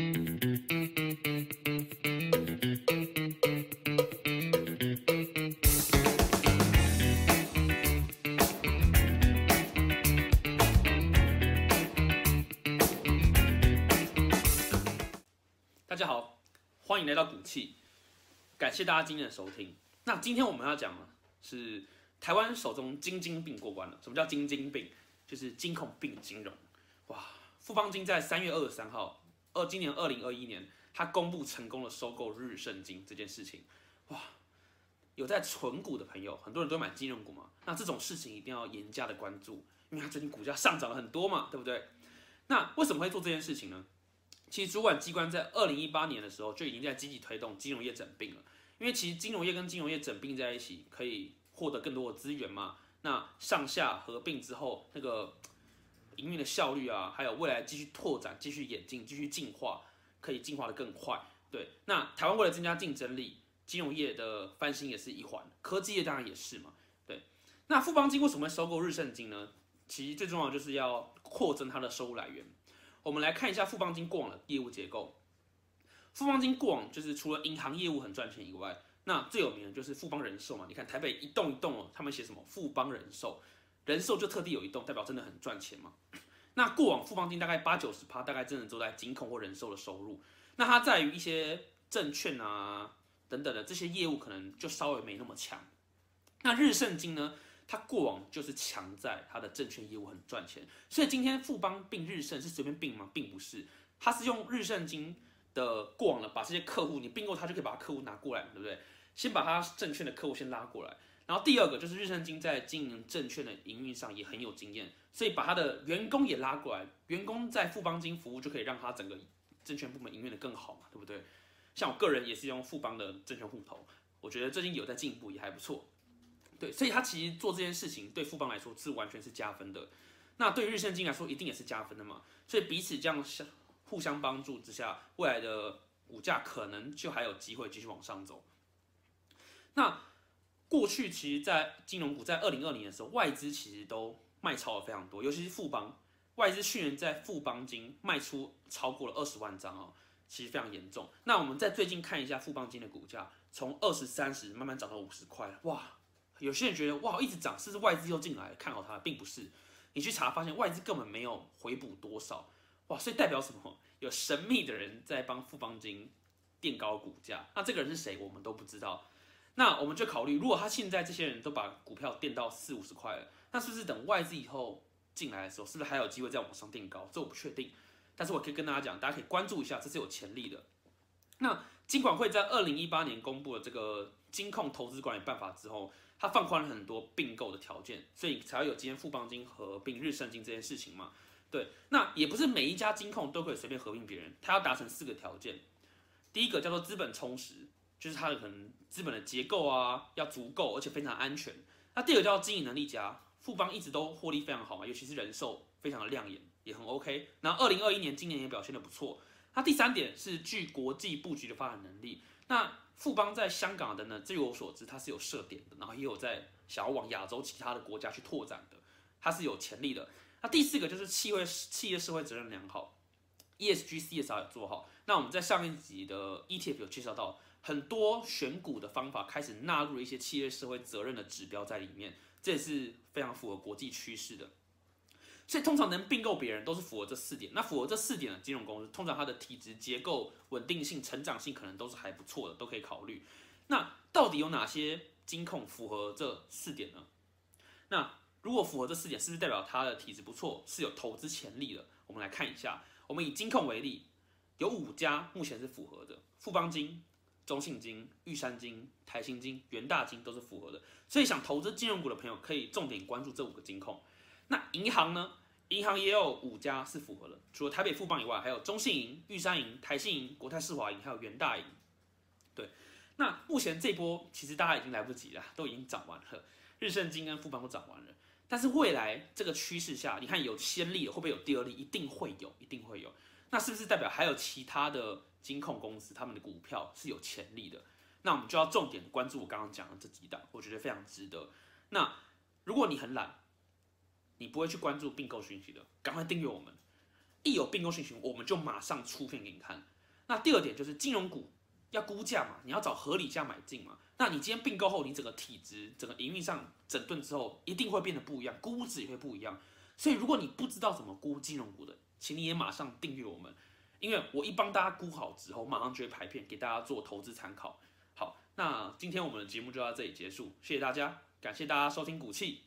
大家好，欢迎来到股气，感谢大家今天的收听。那今天我们要讲的是台湾手中金金病过关了。什么叫金金病？就是金控病金融。哇，富邦金在三月二十三号，二今年二零二一年，它公布成功的收购日盛金这件事情。哇，有在存股的朋友，很多人都买金融股嘛，那这种事情一定要严加的关注，因为它最近股价上涨了很多嘛，对不对？那为什么会做这件事情呢？其实主管机关在二零一八年的时候就已经在积极推动金融业整并了，因为其实金融业跟金融业整并在一起，可以获得更多的资源嘛。那上下合并之后，那个营运的效率啊，还有未来继续拓展、继续演进、继续进化，可以进化的更快。对，那台湾为了增加竞争力，金融业的翻新也是一环，科技业当然也是嘛。对，那富邦金为什么会收购日盛金呢？其实最重要就是要扩增它的收入来源。我们来看一下富邦金过往的业务结构。富邦金过往就是除了银行业务很赚钱以外，那最有名的就是富邦人寿嘛。你看台北一栋一栋哦，他们写什么富邦人寿，人寿就特地有一栋，代表真的很赚钱嘛。那过往富邦金大概八九十趴，大概真的都在金控或人寿的收入。那它在于一些证券啊等等的这些业务，可能就稍微没那么强。那日盛金呢？它过往就是强在它的证券业务很赚钱，所以今天富邦并日盛是随便并吗？并不是，它是用日盛金的过往的把这些客户你并购，它就可以把客户拿过来，对不对？先把它证券的客户先拉过来，然后第二个就是日盛金在经营证券的营运上也很有经验，所以把他的员工也拉过来，员工在富邦金服务就可以让他整个证券部门营运的更好嘛，对不对？像我个人也是用富邦的证券户头，我觉得最近有在进步，也还不错。对，所以他其实做这件事情对富邦来说是完全是加分的，那对日盛金来说一定也是加分的嘛。所以彼此这样相互相帮助之下，未来的股价可能就还有机会继续往上走。那过去其实，在金融股在二零二零的时候，外资其实都卖超了非常多，尤其是富邦，外资去年在富邦金卖出超过了二十万张哦，其实非常严重。那我们在最近看一下富邦金的股价，从二十三十慢慢涨到五十块，哇！有些人觉得哇，一直涨，是不是外资又进来看好它？并不是，你去查发现外资根本没有回补多少，哇，所以代表什么？有神秘的人在帮富邦金垫高股价。那这个人是谁？我们都不知道。那我们就考虑，如果他现在这些人都把股票垫到四五十块了，那是不是等外资以后进来的时候，是不是还有机会再往上垫高？这我不确定。但是我可以跟大家讲，大家可以关注一下，这是有潜力的。那金管会在二零一八年公布了这个金控投资管理办法之后。它放宽了很多并购的条件，所以才会有今天富邦金合并日盛金这件事情嘛？对，那也不是每一家金控都可以随便合并别人，它要达成四个条件。第一个叫做资本充实，就是它的可能资本的结构啊要足够，而且非常安全。那第二个叫经营能力佳，富邦一直都获利非常好嘛，尤其是人寿非常的亮眼，也很 OK。那二零二一年今年也表现的不错。那第三点是具国际布局的发展能力。那富邦在香港的呢？据我所知，它是有设点的，然后也有在想要往亚洲其他的国家去拓展的，它是有潜力的。那第四个就是企业企业社会责任良好，ESG CSR 做好。那我们在上一集的 ETF 有介绍到，很多选股的方法开始纳入了一些企业社会责任的指标在里面，这也是非常符合国际趋势的。所以通常能并购别人都是符合这四点。那符合这四点的金融公司，通常它的体质结构、稳定性、成长性可能都是还不错的，都可以考虑。那到底有哪些金控符合这四点呢？那如果符合这四点，是不是代表它的体质不错，是有投资潜力的？我们来看一下。我们以金控为例，有五家目前是符合的：富邦金、中信金、玉山金、台新金、元大金都是符合的。所以想投资金融股的朋友，可以重点关注这五个金控。那银行呢？银行也有五家是符合的，除了台北富邦以外，还有中信银、玉山银、台信银、国泰世华银，还有元大银。对，那目前这波其实大家已经来不及了，都已经涨完了，日盛金跟富邦都涨完了。但是未来这个趋势下，你看有先例，会不会有第二例？一定会有，一定会有。那是不是代表还有其他的金控公司，他们的股票是有潜力的？那我们就要重点关注我刚刚讲的这几档，我觉得非常值得。那如果你很懒，你不会去关注并购讯息的，赶快订阅我们。一有并购讯息，我们就马上出片给你看。那第二点就是金融股要估价嘛，你要找合理价买进嘛。那你今天并购后，你整个体质、整个营运上整顿之后，一定会变得不一样，估值也会不一样。所以如果你不知道怎么估金融股的，请你也马上订阅我们，因为我一帮大家估好之后，马上就会排片给大家做投资参考。好，那今天我们的节目就到这里结束，谢谢大家，感谢大家收听股气。